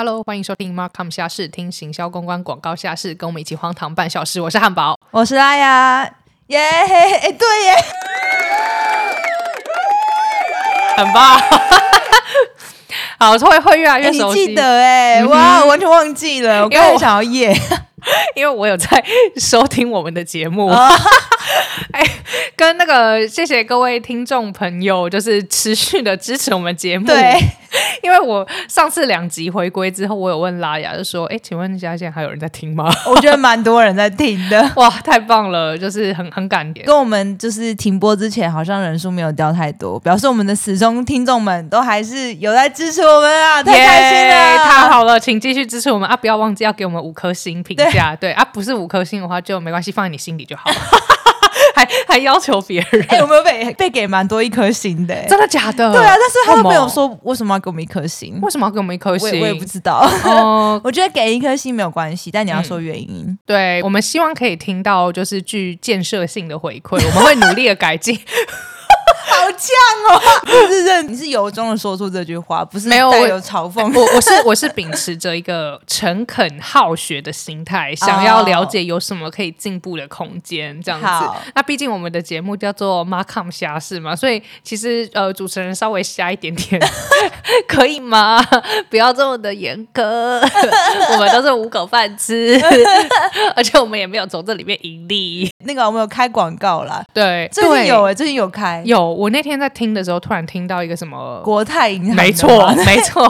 Hello，欢迎收听 Markham 下市，听行销公关广告下市，跟我们一起荒唐半小时。我是汉堡，我是阿雅，耶！哎，对耶，很棒。好，会会越来越熟悉。你记得哎，哇，完全忘记了。我刚才想要耶，因为我有在收听我们的节目。哎，跟那个谢谢各位听众朋友，就是持续的支持我们节目。对，因为我上次两集回归之后，我有问拉雅，就说：“哎，请问一下，现在还有人在听吗？”我觉得蛮多人在听的，哇，太棒了，就是很很感跟我们就是停播之前，好像人数没有掉太多，表示我们的始终听众们都还是有在支持我们啊，太开心了，太好了，请继续支持我们啊！不要忘记要给我们五颗星评价，对啊，不是五颗星的话就没关系，放在你心里就好了。还还要求别人，有没有被被给蛮多一颗星的？真的假的？对啊，但是他都没有说为什么要给我们一颗星，为什么要给我们一颗星？我也不知道。哦，我觉得给一颗星没有关系，但你要说原因。对我们希望可以听到就是具建设性的回馈，我们会努力的改进。好犟哦！不是认你是由衷的说出这句话，不是没有带有嘲讽。我我是我是秉持着一个诚恳好学的心态，想要了解有什么可以进步的空间。这样子，那毕竟我们的节目叫做 Markham 侠士嘛，所以其实呃，主持人稍微瞎一点点 可以吗？不要这么的严格，我们都是五口饭吃，而且我们也没有从这里面盈利。那个我们有开广告啦，对，最近有哎，最近有开有。我那天在听的时候，突然听到一个什么国泰银行，没错，没错，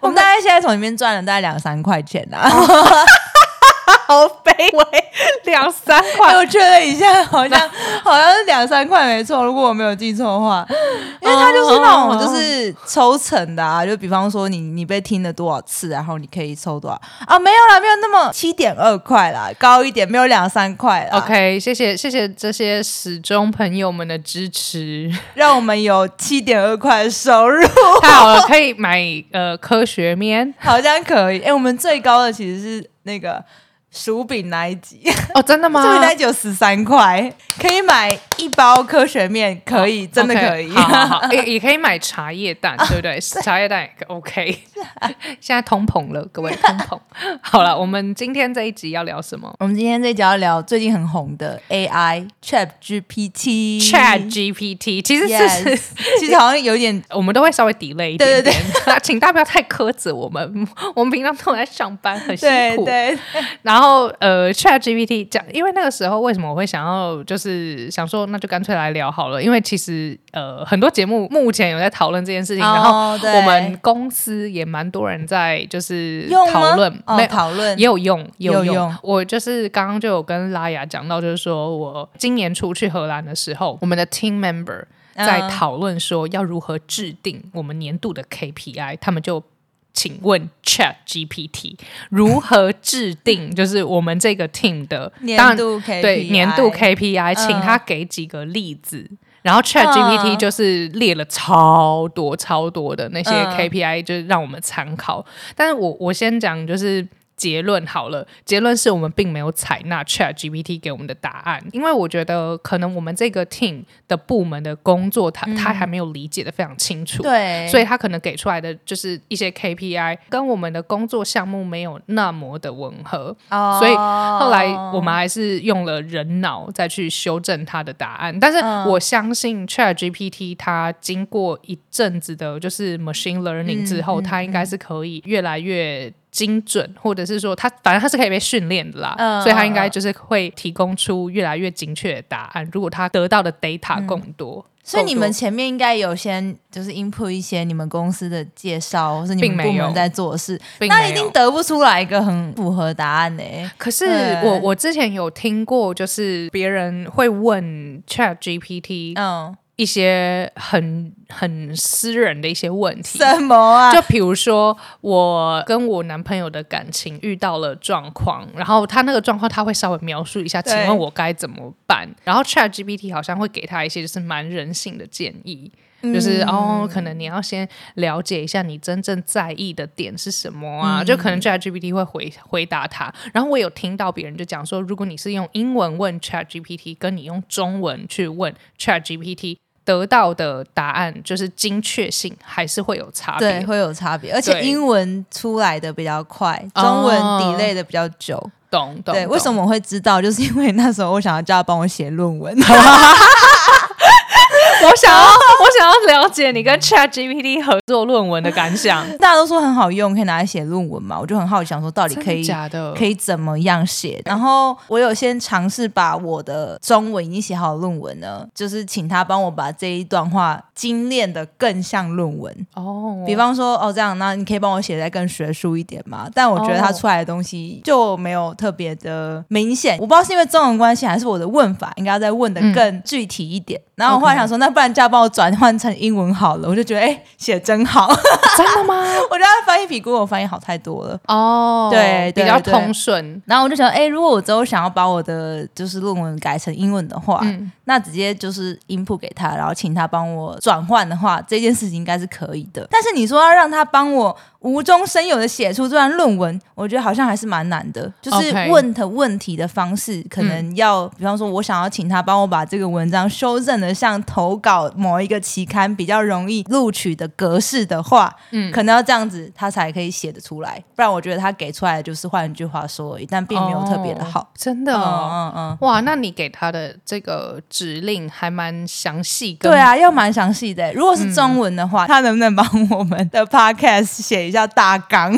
我们大概现在从里面赚了大概两三块钱呐。好卑微，两三块，我确认一下，好像 好像是两三块，没错。如果我没有记错的话，因为它就是那种就是抽成的啊，就比方说你你被听了多少次，然后你可以抽多少啊？没有啦，没有那么七点二块啦，高一点，没有两三块。OK，谢谢谢谢这些始终朋友们的支持，让我们有七点二块收入，太好了，可以买呃科学面，好像可以。哎，我们最高的其实是那个。薯饼那一集哦，真的吗？薯饼那一集有十三块，可以买一包科学面，可以，真的可以。也也可以买茶叶蛋，对不对？茶叶蛋也 OK。现在通膨了，各位通膨。好了，我们今天这一集要聊什么？我们今天这一集要聊最近很红的 AI Chat GPT。Chat GPT 其实是其实好像有点，我们都会稍微 delay 一点点。请大家不要太苛责我们，我们平常都在上班，很辛苦。对，然后。然后呃，Chat GPT 讲，因为那个时候为什么我会想要，就是想说，那就干脆来聊好了。因为其实呃，很多节目目前有在讨论这件事情，然后我们公司也蛮多人在就是讨论，没讨论也有用，有用。我就是刚刚就有跟拉雅讲到，就是说我今年出去荷兰的时候，我们的 team member 在讨论说要如何制定我们年度的 KPI，他们就。请问 Chat GPT 如何制定？就是我们这个 team 的年度 KPI，对年度 KPI，请他给几个例子。然后 Chat GPT 就是列了超多超多的那些 KPI，就是让我们参考。但是我我先讲就是。结论好了，结论是我们并没有采纳 Chat GPT 给我们的答案，因为我觉得可能我们这个 team 的部门的工作，他他还没有理解的非常清楚，对，所以他可能给出来的就是一些 KPI 跟我们的工作项目没有那么的吻合，所以后来我们还是用了人脑再去修正他的答案。但是我相信 Chat GPT 它经过一阵子的就是 machine learning 之后，它应该是可以越来越。精准，或者是说它反正它是可以被训练的啦，所以它应该就是会提供出越来越精确的答案。如果它得到的 data 更多，所以你们前面应该有先就是 input 一些你们公司的介绍，或是你们部门在做事，那一定得不出来一个很符合答案呢。可是我我之前有听过，就是别人会问 Chat GPT，嗯。一些很很私人的一些问题，什么啊？就比如说，我跟我男朋友的感情遇到了状况，然后他那个状况他会稍微描述一下，请问我该怎么办？然后 Chat GPT 好像会给他一些就是蛮人性的建议，就是哦，可能你要先了解一下你真正在意的点是什么啊？就可能 Chat GPT 会回回答他。然后我有听到别人就讲说，如果你是用英文问 Chat GPT，跟你用中文去问 Chat GPT。得到的答案就是精确性还是会有差别，对，会有差别，而且英文出来的比较快，哦中文 delay 的比较久。懂懂？对，为什么？么我会知道？就是因为那时候我想要叫他帮我写论文，我想要，我想要了解你跟 Chat GPT 合作论文的感想。大家都说很好用，可以拿来写论文嘛，我就很好奇，想说到底可以假的？可以怎么样写？然后我有先尝试把我的中文已经写好的论文呢，就是请他帮我把这一段话精炼的更像论文。哦，比方说，哦，这样，那你可以帮我写的更学术一点嘛？但我觉得他出来的东西就没有特别的明显，我不知道是因为中文关系，还是我的问法应该要再问的更具体一点。然后我后来想说，那不然叫他帮我转换成英文好了，我就觉得，哎，写真好，真的吗？我觉得他翻译比 Google 翻译好太多了。哦，对对比较通顺。然后我就想，哎，如果我之后想要把我的就是论文改成英文的话，嗯，那直接就是 input 给他，然后请他帮我转换的话，这件事情应该是可以的。但是你说要让他帮我无中生有的写出这段论文，我觉得好像还是蛮难的。就是问的问题的方式，可能要，比方说，我想要请他帮我把这个文章修正的像投稿某一个期刊比较容易录取的格式的话，嗯可能要这样子，他才可以写得出来。不然，我觉得他给出来的就是换一句话说而已，但并没有特别的好。哦真的、嗯哦。嗯嗯。哇，那你给他的这个指令还蛮详细，跟对，啊，要蛮详细的。如果是中文的话，他能不能帮我们的 podcast 写一下大纲？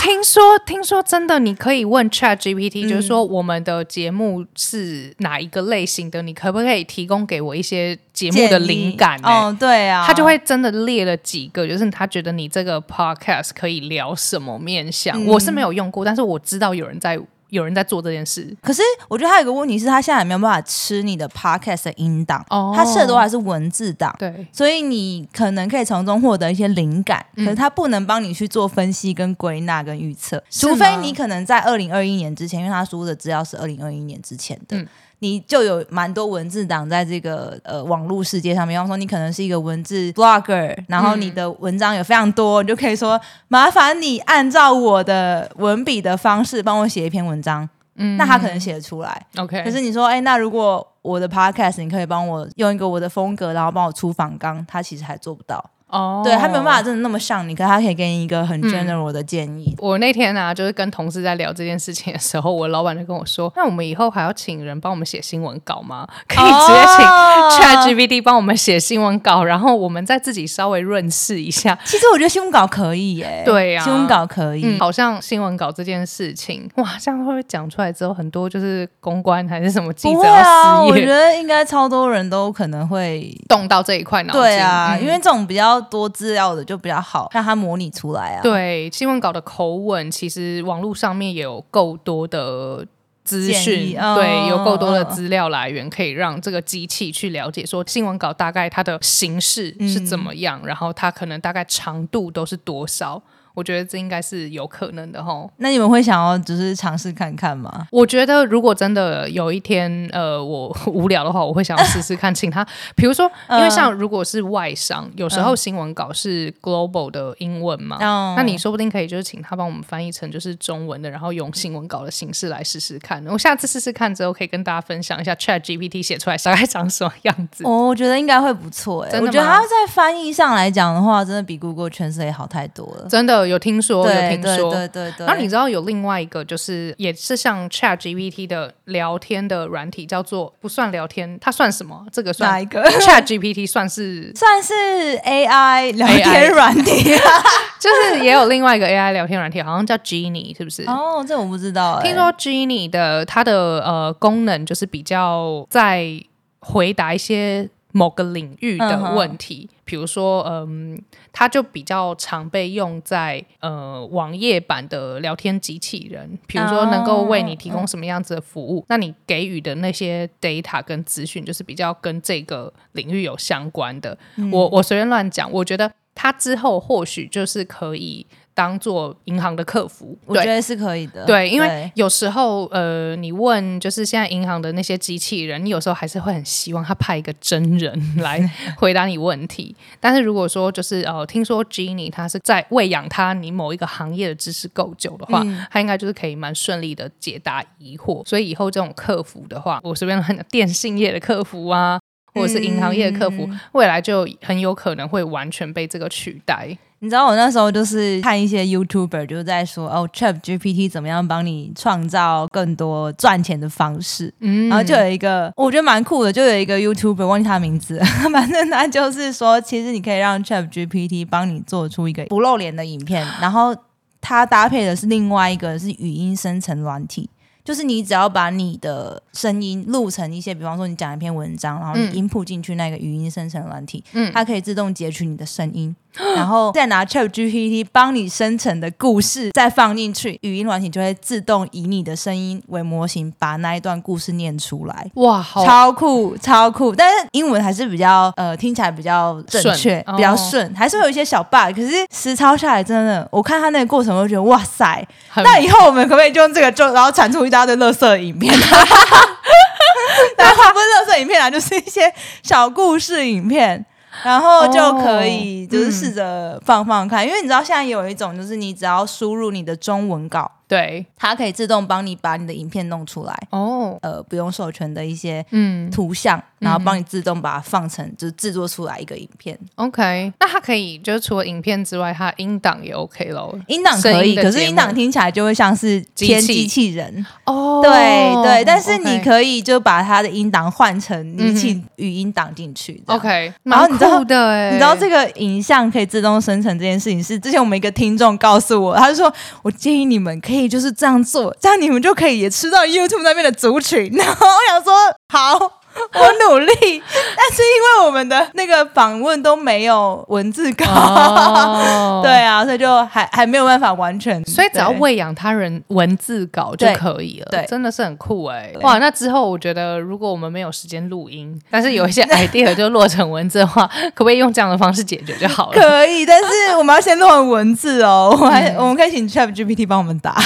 听说听说真的，你可以问 Chat GPT，、就是嗯说我们的节目是哪一个类型的，你可不可以提供给我一些节目的灵感、欸？哦，对啊，他就会真的列了几个，就是他觉得你这个 podcast 可以聊什么面向。嗯我是没有用过，但是我知道有人在有人在做这件事。可是我觉得他有一个问题是，他现在没有办法吃你的 podcast 的音档，哦他吃的都还是文字档。对，所以你可能可以从中获得一些灵感，嗯可是他不能帮你去做分析、跟归纳、跟预测，除非你可能在二零二一年之前，因为他输的资料是二零二一年之前的。嗯你就有蛮多文字档在这个呃网络世界上面，比方说你可能是一个文字 blogger，然后你的文章有非常多，你就可以说麻烦你按照我的文笔的方式帮我写一篇文章，嗯那他可能写得出来。OK，可是你说，哎、那如果我的 podcast 你可以帮我用一个我的风格，然后帮我出访纲，他其实还做不到。哦，对他没有办法真的那么像你，可他可以给你一个很嗯 general 的建议。我那天啊，就是跟同事在聊这件事情的时候，我老板就跟我说：“那我们以后还要请人帮我们写新闻稿吗？可以直接请哦 Chat GPT 帮我们写新闻稿，然后我们再自己稍微润饰一下。其实我觉得新闻稿可以耶，对啊新闻稿可以。嗯，好像新闻稿这件事情，哇，这样会不会讲出来之后，很多就是公关还是什么记者我觉，得应该超多人都可能会。动到这一块脑筋？对啊，嗯因为这种比较多资料的就比较好让它模拟出来啊。对新闻稿的口吻，其实网络上面也有够多的。资讯哦对，有够多的资料来源，可以让这个机器去了解说新闻稿大概它的形式是怎么样，然后它可能大概长度都是多少。我觉得这应该是有可能的吼。那你们会想要就是尝试看看吗？我觉得如果真的有一天，呃，我 无聊的话，我会想要试试看，请他，比如说，因为像如果是外商，有时候新闻稿是 global 的英文嘛，哦那你说不定可以就是请他帮我们翻译成就是中文的，然后用新闻稿的形式来试试看。我下次试试看之后，可以跟大家分享一下 Chat GPT 写出来大概长什么样子。哦我觉得应该会不错哎，我觉得吗它在翻译上来讲的话，真的比 Google Translate 好太多了。真的有听说，有听说。对对对。然后你知道有另外一个，就是也是像 Chat GPT 的聊天的软体，叫做不算聊天，它算什么？这个算哪一个？Chat GPT 算是，算是 AI 聊天软体 就是也有另外一个 AI 聊天软体，好像叫 Genie，是不是？哦，这我不知道哎。听说 Genie 的它的呃功能就是比较在回答一些某个领域的问题，比如说嗯，它就比较常被用在呃网页版的聊天机器人，比如说能够为你提供什么样子的服务，那你给予的那些 data 跟资讯就是比较跟这个领域有相关的。我我随便乱讲，我觉得它之后或许就是可以当做银行的客服，我觉得是可以的。对，因为有时候呃，你问就是现在银行的那些机器人，你有时候还是会很希望他派一个真人来回答你问题。但是如果说就是呃，听说 Genie 他是在喂养他你某一个行业的知识够久的话，嗯他应该就是可以蛮顺利的解答疑惑。所以以后这种客服的话，我随便很电信业的客服啊。或者是银行业的客服，未来就很有可能会完全被这个取代。你知道我那时候就是看一些 YouTuber 就在说哦，Chat GPT 怎么样帮你创造更多赚钱的方式，嗯，然后就有一个我觉得蛮酷的，就有一个 YouTuber 忘记他名字，反正他就是说，其实你可以让 Chat GPT 帮你做出一个不露脸的影片，然后它搭配的是另外一个是语音生成软体。就是你只要把你的声音录成一些，比方说你讲一篇文章，然后你音铺进去那个语音生成软体，嗯，它可以自动截取你的声音，然后 再拿 Chat GPT 帮你生成的故事再放进去，语音软体就会自动以你的声音为模型，把那一段故事念出来。哇，超酷，超酷！但是英文还是比较呃听起来比较正确，比较顺，还是会有一些小 bug。可是实操下来，真的，我看他那个过程，我就觉得哇塞！那以后我们可不可以就用这个就然后产出一大堆乐色影片？然后不是乐色影片啊，就是一些小故事影片，然后就可以就是试着放放看。因为你知道现在有一种，就是你只要输入你的中文稿。对，它可以自动帮你把你的影片弄出来哦，呃，不用授权的一些嗯图像，然后帮你自动把它放成，就是制作出来一个影片。OK，那它可以就是除了影片之外，它音档也 OK 喽。音档可以，可是音档听起来就会像是偏机器人哦。对对，但是你可以就把它的音档换成你请语音档进去。OK，然后你知道的，你知道这个影像可以自动生成这件事情是之前我们一个听众告诉我，他就说我建议你们可以。就是这样做，这样你们就可以也吃到 YouTube 那边的族群。然后我想说，好。我努力，但是因为我们的那个访问都没有文字稿，对啊，所以就还还没有办法完全。所以只要喂养他人文字稿就可以了，对，真的是很酷哎！哇，那之后我觉得，如果我们没有时间录音，但是有一些 idea 就落成文字的话，可不可以用这样的方式解决就好了？可以，但是我们要先录成文字哦。我还我们可以请 Chat GPT 帮我们打。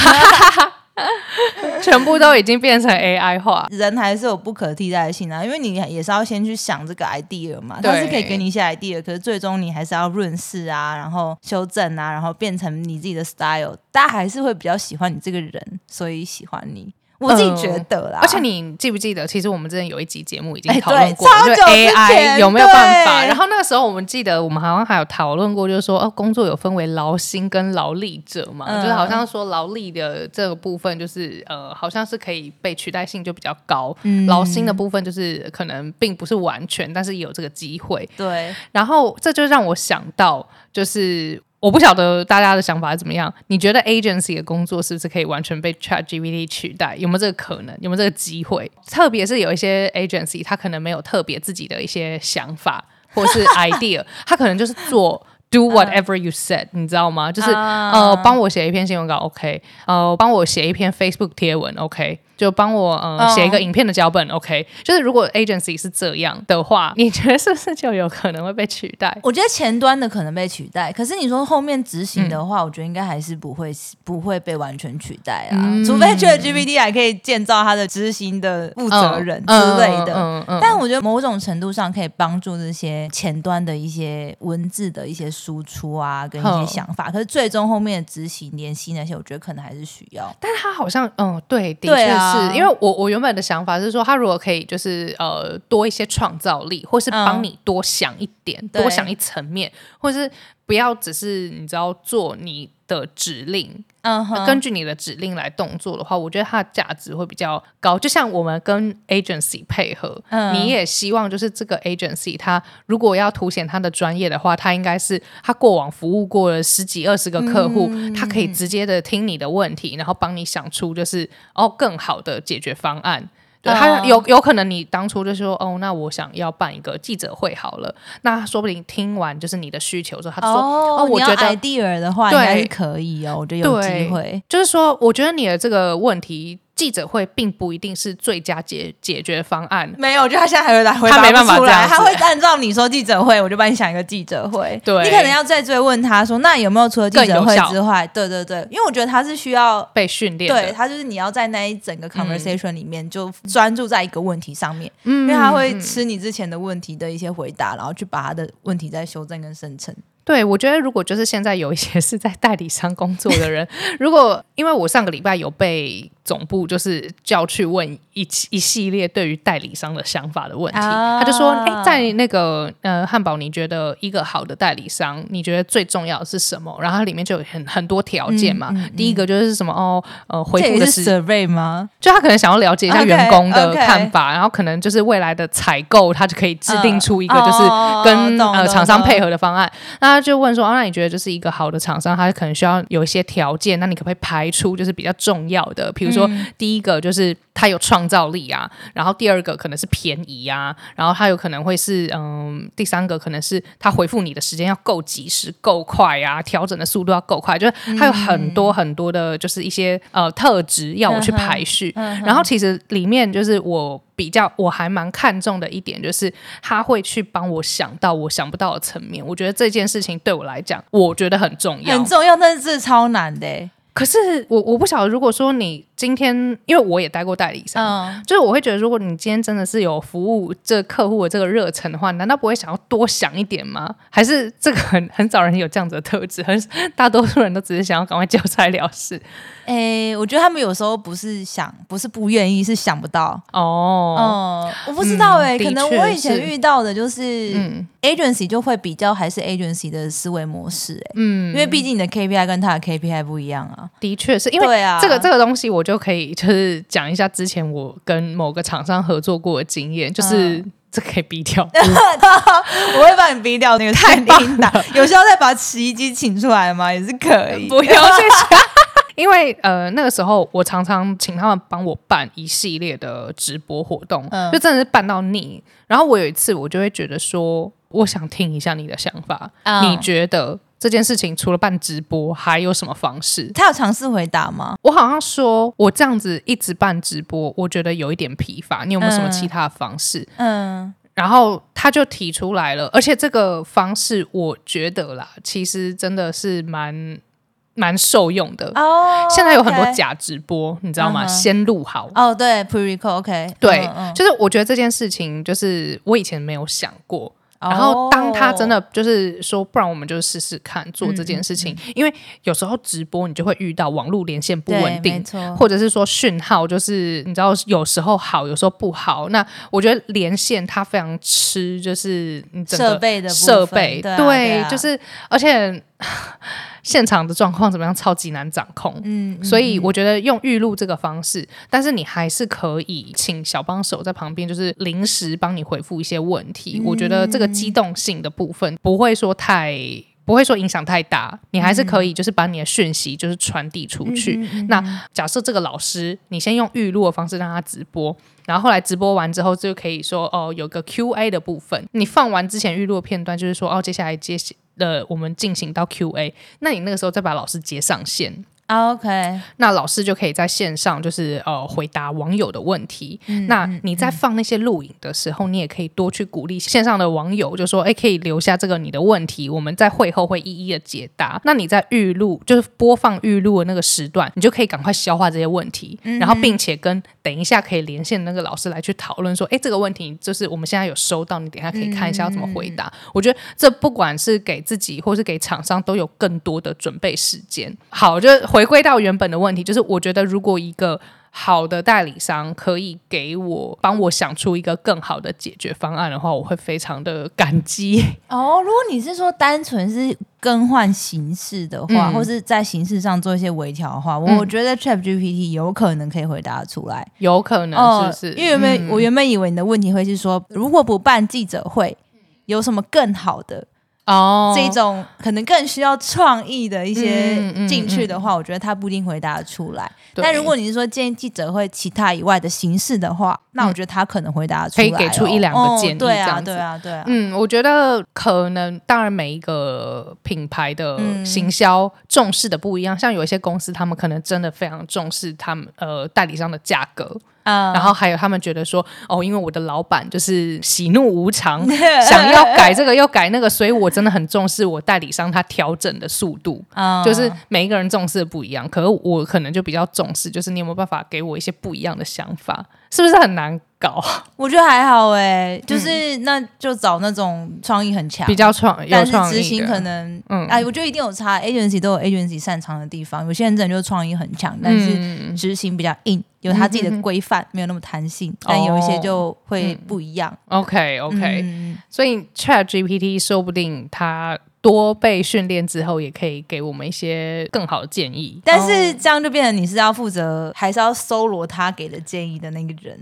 全部都已经变成 AI 化，人还是有不可替代性啊！因为你也是要先去想这个 idea 嘛，它是可以给你一些 idea，可是最终你还是要润饰啊，然后修正啊，然后变成你自己的 style，大家还是会比较喜欢你这个人，所以喜欢你。我自己觉得啦，而且你记不记得，其实我们之前有一集节目已经讨论过，就 AI 有没有办法？然后那个时候我们记得，我们好像还有讨论过，就是说，哦，工作有分为劳心跟劳力者嘛，就是好像说劳力的这个部分，就是呃，好像是可以被取代性就比较高，劳心的部分就是可能并不是完全，但是有这个机会。对，然后这就让我想到，就是。我不晓得大家的想法怎么样？你觉得 agency 的工作是不是可以完全被 Chat GPT 取代？有没有这个可能？有没有这个机会？特别是有一些 agency，他可能没有特别自己的一些想法或是 idea，他可能就是做 do whatever you said，你知道吗？就是呃，帮我写一篇新闻稿，OK，呃，帮我写一篇 Facebook 贴文，OK。就帮我呃写一个影片的脚本，OK。就是如果 agency 是这样的话，你觉得是不是就有可能会被取代？我觉得前端的可能被取代，可是你说后面执行的话，我觉得应该还是不会不会被完全取代啊。除非 ChatGPT 还可以建造它的执行的负责人之类的。嗯但我觉得某种程度上可以帮助这些前端的一些文字的一些输出啊，跟一些想法。可是最终后面的执行联系那些，我觉得可能还是需要。但是它好像嗯，对，的确是。是因为我我原本的想法是说，他如果可以就是呃多一些创造力，或是帮你多想一点，多想一层面，或是不要只是你知道做你的指令。嗯，根据你的指令来动作的话，我觉得它的价值会比较高。就像我们跟 agency 配合，你也希望就是这个 agency，它如果要凸显它的专业的话，它应该是它过往服务过了十几二十个客户，它可以直接的听你的问题，然后帮你想出就是哦更好的解决方案。他有有可能你当初就说哦，那我想要办一个记者会好了，那说不定听完就是你的需求之后，他说哦，我觉得 idea 的话应该是可以哦，我觉得有机会，就是说我觉得你的这个问题。记者会并不一定是最佳解解决方案。没有，我觉得他现在还会来回答不出来。他会按照你说记者会，我就帮你想一个记者会。对，你可能要再追问他说，那有没有除了记者会之外？对对对，因为我觉得他是需要被训练。对他就是你要在那一整个 conversation 里面就专注在一个问题上面，因为他会吃你之前的问题的一些回答，然后去把他的问题再修正跟生成。对，我觉得如果就是现在有一些 是在代理商工作的人，如果因为我上个礼拜有被总部就是叫去问一一系列对于代理商的想法的问题，他就说：“哎，在那个呃汉堡，你觉得一个好的代理商，你觉得最重要的是什么？然后它里面就有很很多条件嘛。第一个就是什么哦，呃，回复的是 survey 吗？就他可能想要了解一下员工的看法，然后可能就是未来的采购，他就可以制定出一个就是跟呃厂商配合的方案。那他就问说：啊，那你觉得就是一个好的厂商，他可能需要有一些条件，那你可不可以排出就是比较重要的，比如说第一个就是他有创造力啊，然后第二个可能是便宜啊，然后他有可能会是嗯，第三个可能是他回复你的时间要够及时、够快啊，调整的速度要够快，就是他有很多很多的，就是一些呃特质要我去排序。然后其实里面就是我比较我还蛮看重的一点，就是他会去帮我想到我想不到的层面。我觉得这件事情对我来讲，我觉得很重要，很重要，但是超难的。可是我我不晓得，如果说你今天，因为我也待过代理商，就是我会觉得，如果你今天真的是有服务这客户的这个热忱的话，难道不会想要多想一点吗？还是这个很 很少人有这样子的特质，很大多数人都只是想要赶快交差了事。哎，我觉得他们有时候不是想，不是不愿意，是想不到哦。嗯，我不知道哎，可能我以前遇到的就是嗯 agency 就会比较还是 agency 的思维模式哎，嗯，因为毕竟你的 KPI 跟他的 KPI 不一样啊。的确是因为啊这个这个东西，我就可以就是讲一下之前我跟某个厂商合作过的经验，就是 这可以逼掉，我会帮你逼掉那个太领导，有需要再把洗衣机请出来吗？也是可以，不要谢谢。因为呃那个时候我常常请他们帮我办一系列的直播活动，就真的是办到腻。然后我有一次我就会觉得说，我想听一下你的想法，你觉得这件事情除了办直播还有什么方式？他有尝试回答吗？我好像说我这样子一直办直播，我觉得有一点疲乏。你有没有什么其他的方式？嗯，然后他就提出来了，而且这个方式我觉得啦，其实真的是蛮。蛮受用的哦，现在有很多假直播，你知道吗？先录好哦，对，pre record，OK，对，就是我觉得这件事情，就是我以前没有想过。然后当他真的就是说，不然我们就试试看做这件事情，因为有时候直播你就会遇到网络连线不稳定，或者是说讯号就是你知道有时候好，有时候不好。那我觉得连线它非常吃就是设备的设备，对，就是而且。现场的状况怎么样？超级难掌控，嗯，所以我觉得用预录这个方式，但是你还是可以请小帮手在旁边，就是临时帮你回复一些问题。我觉得这个机动性的部分不会说太，不会说影响太大，你还是可以就是把你的讯息就是传递出去。那假设这个老师，你先用预录的方式让他直播，然后后来直播完之后就可以说哦，有个 Q&A 的部分，你放完之前预录的片段，就是说哦，接下来接。的我们进行到 Q&A，那你那个时候再把老师接上线。OK，那老师就可以在线上，就是呃回答网友的问题。那你在放那些录影的时候，你也可以多去鼓励线上的网友，就说：“哎，可以留下这个你的问题，我们在会后会一一的解答。”那你在预录，就是播放预录的那个时段，你就可以赶快消化这些问题，然后并且跟等一下可以连线那个老师来去讨论说：“哎，这个问题就是我们现在有收到，你等下可以看一下要怎么回答。”我觉得这不管是给自己或是给厂商，都有更多的准备时间。好，就。回归到原本的问题，就是我觉得如果一个好的代理商可以给我帮我想出一个更好的解决方案的话，我会非常的感激。哦，如果你是说单纯是更换形式的话，或是在形式上做一些微调的话，我觉得 Chat GPT 有可能可以回答出来，有可能是不是？因为原本我原本以为你的问题会是说，如果不办记者会，有什么更好的？哦，这种可能更需要创意的一些进去的话，我觉得他不一定回答得出来。但如果你是说建议记者会其他以外的形式的话，那我觉得他可能回答出来，可以给出一两个建议。对啊，对啊，对啊。嗯，我觉得可能，当然每一个品牌的行销重视的不一样，像有一些公司，他们可能真的非常重视他们呃代理商的价格。然后还有他们觉得说，哦，因为我的老板就是喜怒无常，想要改这个又改那个，所以我真的很重视我代理商他调整的速度。就是每一个人重视的不一样，可是我可能就比较重视，就是你有没有办法给我一些不一样的想法。是不是很难搞？我觉得还好哎，就是那就找那种创意很强、比较创、但是创意执行可。能，嗯哎，我觉得一定有差，agency 都有 agency 擅长的地方，有些人真的就是创意很强，但是嗯执行比较硬，有他自己的规范，没有那么弹性，但有一些就会不一样。OK OK，、嗯所以 Chat GPT 说不定它多被训练之后，也可以给我们一些更好的建议。但是这样就变成你是要负责，还是要搜罗他给的建议的那个人。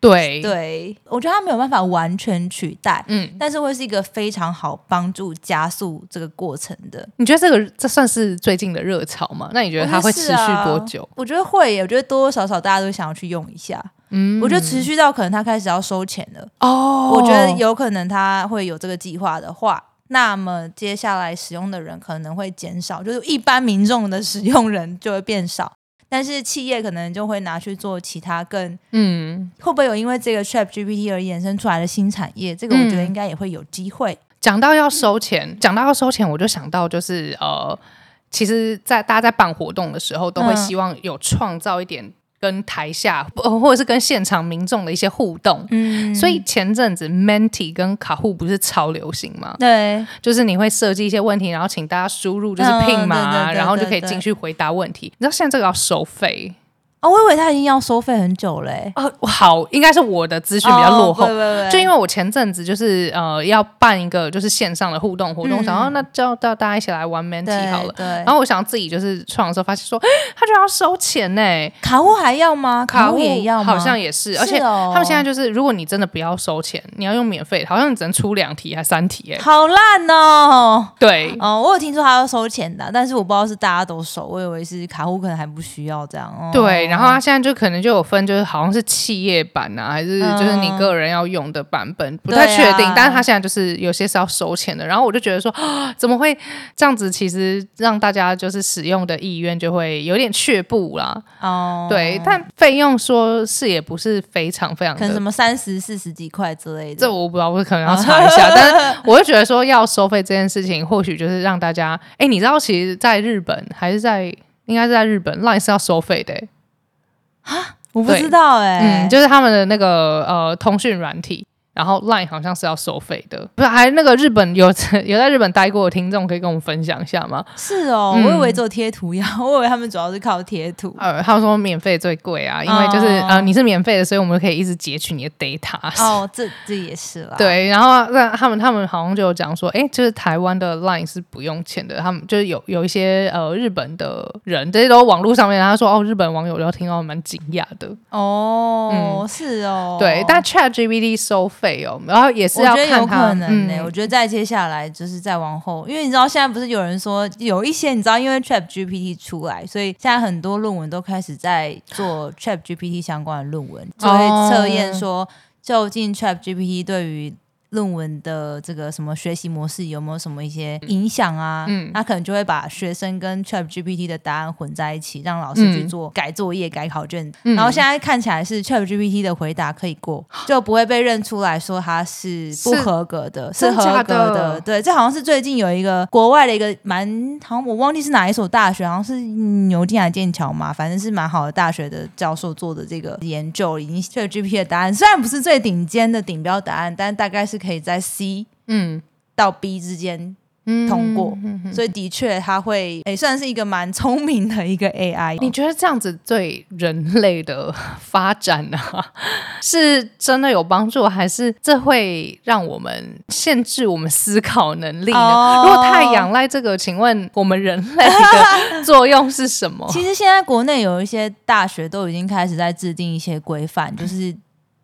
对，对，我觉得它没有办法完全取代，嗯，但是会是一个非常好帮助加速这个过程的。你觉得这个这算是最近的热潮吗？那你觉得它会持续多久？我觉得会耶，我觉得多多少少大家都想要去用一下。嗯，我觉得持续到可能他开始要收钱了，哦，我觉得有可能他会有这个计划的话。那么接下来使用的人可能会减少，就是一般民众的使用人就会变少，但是企业可能就会拿去做其他更嗯，会不会有因为这个 Chat GPT 而衍生出来的新产业？这个我觉得嗯应该也会有机会。讲到要收钱，讲到要收钱，我就想到就是呃，其实在，大家在办活动的时候，都会嗯希望有创造一点跟台下、呃或者是跟现场民众的一些互动。嗯所以前阵子 Menti 跟卡户不是超流行吗？对，就是你会设计一些问题，然后请大家输入就是 pin 嘛，嗯对对对然后就可以进去回答问题。你知道现在这个要收费哦，我以为他已经要收费很久嘞、哦，好，应该是我的资讯比较落后。哦不不不就因为我前阵子就是呃要办一个就是线上的互动活动，嗯想要那叫叫大家一起来玩 Menti 好了。对，然后我想要自己就是创的时候，发现说，诶他就要收钱呢、卡户还要吗？卡户户也要吗？好像也是，而且他们现在就是，如果你真的不要收钱，你要用免费的，好像你只能出两题还三题、哎，好烂哦。对，哦，我有听说他要收钱的，但是我不知道是大家都收，我以为是卡户可能还不需要这样。哦、对，然后它现在就可能就有分，就是好像是企业版啊，还是就是你个人要用的版本，不太确定。啊但是它现在就是有些是要收钱的，然后我就觉得说，啊怎么会这样子？其实让大家就是使用的意愿就会有点却步啦。哦，对，但费用说是也不是非常非常。可能什么三十四十几块之类的。这我不知道，我可能要 查一下。但是我就觉得说，要收费这件事情，或许就是让大家，哎，你知道，其实在日本还是在，应该是在日本，Line 是要收费的、诶我不知道哎、嗯，就是他们的那个呃通讯软体，然后 Line 好像是要收费的，不是？还那个日本有 有在日本待过的听众可以跟我们分享一下吗？是哦，嗯我以为只有贴图呀，我以为他们主要是靠贴图。呃，他们说免费最贵啊，因为就是、哦呃你是免费的，所以我们可以一直截取你的 data。哦，这这也是啦。，对，然后那他们他们好像就有讲说，哎，就是台湾的 Line 是不用钱的，他们就是有有一些呃日本的人，这些都网络上面，他说哦，日本网友都听到蛮惊讶的，哦，是哦，对，但 Chat GPT 收费哦，然后也是我觉得有要看它可能呢、嗯我觉得再接下来就是再往后，因为你知道现在不是有人说有一些你知道，因为 Chat GPT 出来，所以现在很多论文都开始在做 Chat GPT 相关的论文，就会测验说究竟 Chat GPT 对于论文的这个什么学习模式有没有什么一些影响啊？嗯他可能就会把学生跟 Chat GPT 的答案混在一起，让老师去嗯做改作业、改考卷。嗯然后现在看起来是 Chat GPT 的回答可以过，就不会被认出来说他是不合格的，是真合格的。对，这好像是最近有一个国外的一个蛮，好像我忘记是哪一所大学，好像是牛津还是剑桥嘛，反正是蛮好的大学的教授做的这个研究，已经 Chat GPT 的答案虽然不是最顶尖的顶标答案，但大概是可以在 C 嗯到 B 之间嗯通过嗯嗯所以的确，它会诶、算是一个蛮聪明的一个 AI。你觉得这样子对人类的发展啊，是真的有帮助，还是这会让我们限制我们思考能力呢？哦如果太仰赖这个，请问我们人类的作用是什么？其实现在国内有一些大学都已经开始在制定一些规范，就是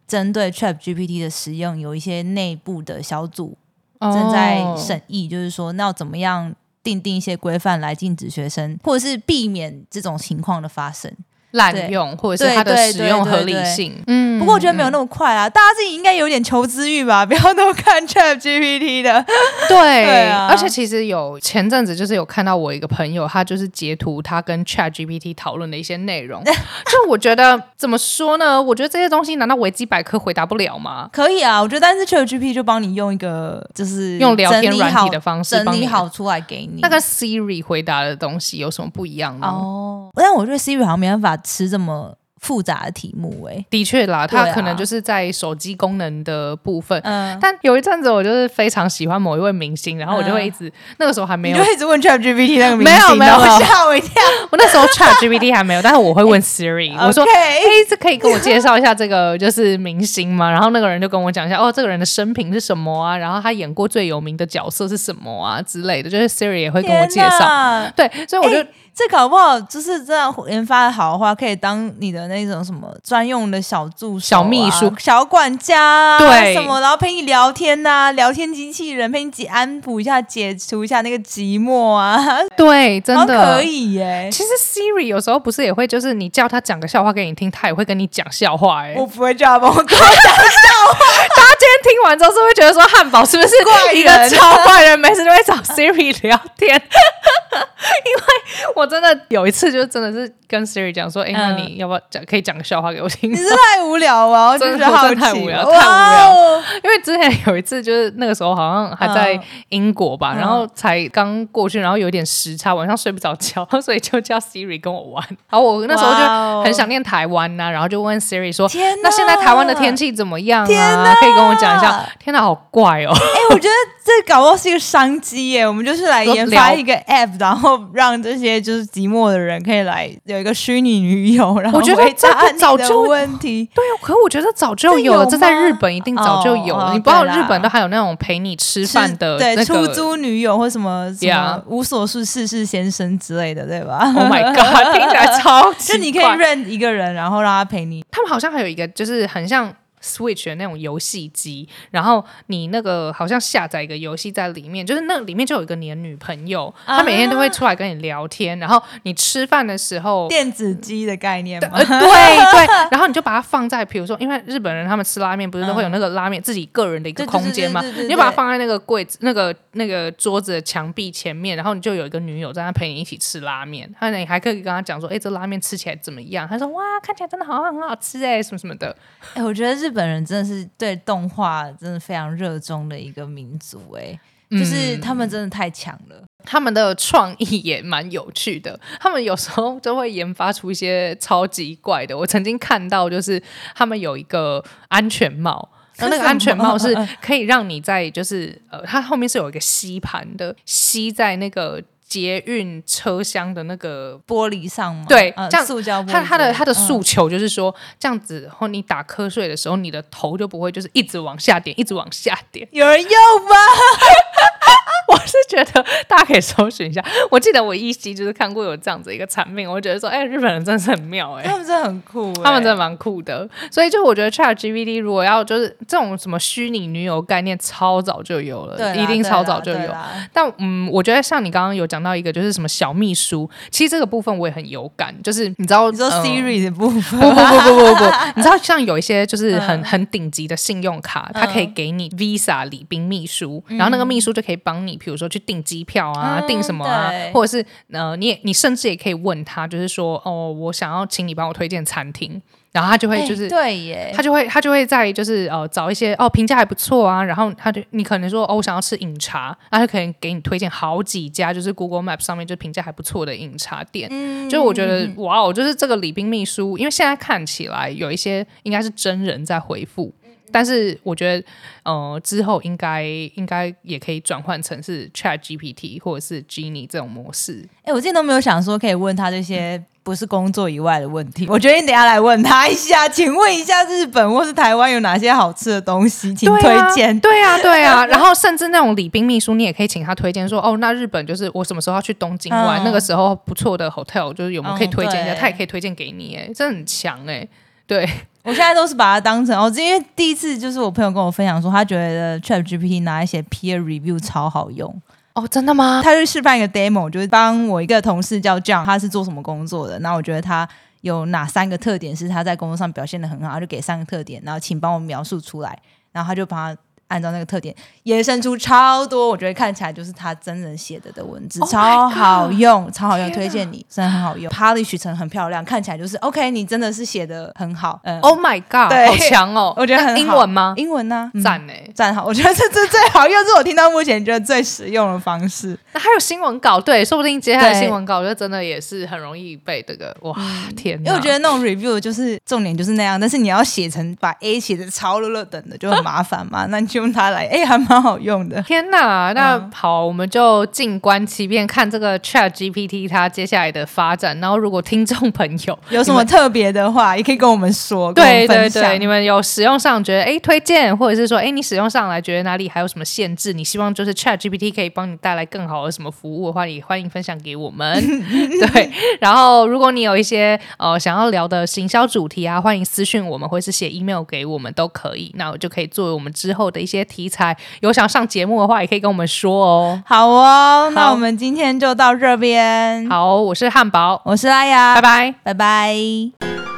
针对 Chat GPT 的使用，有一些内部的小组正在审议，就是说那要怎么样定定一些规范来禁止学生，或者是避免这种情况的发生。滥用，或者是它的使用合理性。嗯不过我觉得没有那么快啊，大家自己应该有点求知欲吧，不要都看 Chat GPT 的。对，对啊而且其实有前阵子就是有看到我一个朋友，他就是截图他跟 Chat GPT 讨论的一些内容，就我觉得怎么说呢？我觉得这些东西难道维基百科回答不了吗？可以啊，我觉得，但是 Chat GPT 就帮你用一个就是用聊天软体的方式整帮你理好出来给你。那个 Siri 回答的东西有什么不一样呢？哦，但我觉得 Siri 好像没办法吃这么复杂的题目哎。的确啦，它可能就是在手机功能的部分。嗯，但有一阵子我就是非常喜欢某一位明星，然后我就会一直那个时候还没有一直问 Chat GPT 那个明星 没有没有吓我一跳。我那时候 Chat GPT 还没有，但是我会问 Siri，我说：“ OK 哎，这可以跟我介绍一下这个就是明星吗？”然后那个人就跟我讲一下，哦，这个人的生平是什么啊？然后他演过最有名的角色是什么啊之类的，就是 Siri 也会跟我介天绍。对，所以我就、哎这搞不好就是这样研发的好的话，可以当你的那种什么专用的小助手啊、小秘书。小管家啊，对什么，然后陪你聊天呐、聊天机器人陪你解安抚一下、解除一下那个寂寞啊，对，真的。可。以耶。其实 Siri 有时候不是也会，就是你叫他讲个笑话给你听，他也会跟你讲笑话、哎，我不会叫他帮我搞大家今天听完之后，是不是觉得说汉堡是不是一个超怪人？没事就会找 Siri 聊天，因为我真的有一次就真的是跟 Siri 讲说，哎、那嗯你要不要讲，可以讲个笑话给我听？你？是太无聊了，我就真的太无聊太无聊。哦。因为之前有一次就是那个时候好像还在嗯。英国吧，嗯。然后才刚过去，然后有点时差，晚上睡不着觉，所以就叫 Siri 跟我玩。然后我那时候就很想念台湾呐、然后就问 Siri 说天：“哪那现在台湾的天气怎么样天啊？哪。可以跟我讲一下？”天哪，好怪哦！哎、我觉得这搞不好是一个商机耶！我们就是来研发一个 app，然后让这些就是寂寞的人可以来有一个虚拟女友，然后我觉得回答这个你的早就问题。对啊，可我觉得早就有了，这在日本一定早就有了。哦你不知道日本都还有那种陪你吃饭的对、那个出租女友或什么什么无所事事事先生之类的，对吧 Oh my god，听起来超奇 就你可以怪认一个人，然后让他陪你。他们好像还有一个就是很像 Switch 的那种游戏机，然后你那个好像下载一个游戏在里面，就是那里面就有一个你的女朋友，啊她每天都会出来跟你聊天，然后你吃饭的时候。电子机的概念吗？呃，对对，然后你就把它放在，比如说，因为日本人他们吃拉面不是都会有那个拉面自己个人的一个空间吗？你就把它放在那个柜子、那个那个桌子的墙壁前面，然后你就有一个女友在那陪你一起吃拉面，他你还可以跟他讲说，哎，这拉面吃起来怎么样？他说哇，看起来真的好像很好吃哎，什么什么的。哎、我觉得日本人真的是对动画真的非常热衷的一个民族、哎、就是嗯他们真的太强了。他们的创意也蛮有趣的，他们有时候就会研发出一些超级怪的。我曾经看到，就是他们有一个安全帽。然后那个安全帽是可以让你在，就是呃，它后面是有一个吸盘的，吸在那个捷运车厢的那个玻璃上吗？对呃这样塑胶玻璃他他的他的嗯诉求就是说，这样子，然后你打瞌睡的时候，你的头就不会就是一直往下点，一直往下点。有人用吗？我是觉得大家可以搜寻一下。我记得我依稀就是看过有这样子一个产品，我觉得说，哎、日本人真的是很妙哎、他们真的很酷、欸，他们真的蛮酷的，所以就我觉得 Chat GPT 如果要就是这种什么虚拟女友概念，超早就有了，对一定超早就有。但嗯，我觉得像你刚刚有讲到一个，就是什么小秘书，其实这个部分我也很有感，就是你知道，你说呃 Siri 的部分，不不不不不不，你知道像有一些就是很、嗯很顶级的信用卡，它可以给你 Visa 礼宾秘书，然后那个秘书就可以帮你，比如说去订机票啊，嗯订什么啊，或者是呃，你也你甚至也可以问他，就是说哦，我想要请你帮我推荐餐厅，然后他就会哎就是。对耶，他就会他就会在就是呃找一些哦评价还不错啊，然后他就你可能说哦我想要吃饮茶，他就可能给你推荐好几家就是 Google Map 上面就评价还不错的饮茶店，嗯。就我觉得哇哦，就是这个礼宾秘书，因为现在看起来有一些应该是真人在回复，但是我觉得呃之后应该应该也可以转换成是 Chat GPT 或者是 Genie 这种模式。哎、我之前都没有想说可以问他这些不是工作以外的问题。我觉得你等一下来问他一下，请问一下日本或是台湾有哪些好吃的东西，请推荐。对啊，对啊，然后甚至那种礼宾秘书，你也可以请他推荐说，哦，那日本就是我什么时候要去东京玩，嗯那个时候不错的 hotel，就是有没有可以嗯推荐一下，对他也可以推荐给你，哎，真的很强哎，对，我现在都是把它当成哦，因为第一次就是我朋友跟我分享说，他觉得 Chat GPT 拿一些 peer review 超好用。哦，真的吗？他就示范一个 demo，就是帮我一个同事叫 John，他是做什么工作的？然后我觉得他有哪三个特点是他在工作上表现的很好，他就给三个特点，然后请帮我描述出来，然后他就帮他按照那个特点延伸出超多，我觉得看起来就是他真人写的的文字 Oh 超好用，超好用，推荐你，真的很好用，polish 成很漂亮，看起来就是 OK，你真的是写的很好，嗯，Oh my god，对好强哦！我觉得很好英文吗？英文呢、嗯赞呢。赞好，我觉得这这最好用，是我听到目前觉得最实用的方式。那还有新闻稿，对，说不定接下来新闻稿，我觉得真的也是很容易被这个哇天哪！因为我觉得那种 review 就是重点就是那样，但是你要写成把 A 写的超了了等的就很麻烦嘛，那用它来，哎、还蛮好用的。天哪，那嗯好，我们就静观其变，看这个 Chat GPT 它接下来的发展。然后，如果听众朋友 有什么特别的话，也可以跟我们说，对对对，你们有使用上觉得哎推荐，或者是说哎你使用上来觉得哪里还有什么限制，你希望就是 Chat GPT 可以帮你带来更好的什么服务的话，也欢迎分享给我们。对，然后如果你有一些呃想要聊的行销主题啊，欢迎私讯我们，或是写 email 给我们都可以。那我就可以作为我们之后的一些题材。有想上节目的话，也可以跟我们说哦。好哦，那我们今天就到这边。好，我是汉堡，我是拉雅，拜拜。拜拜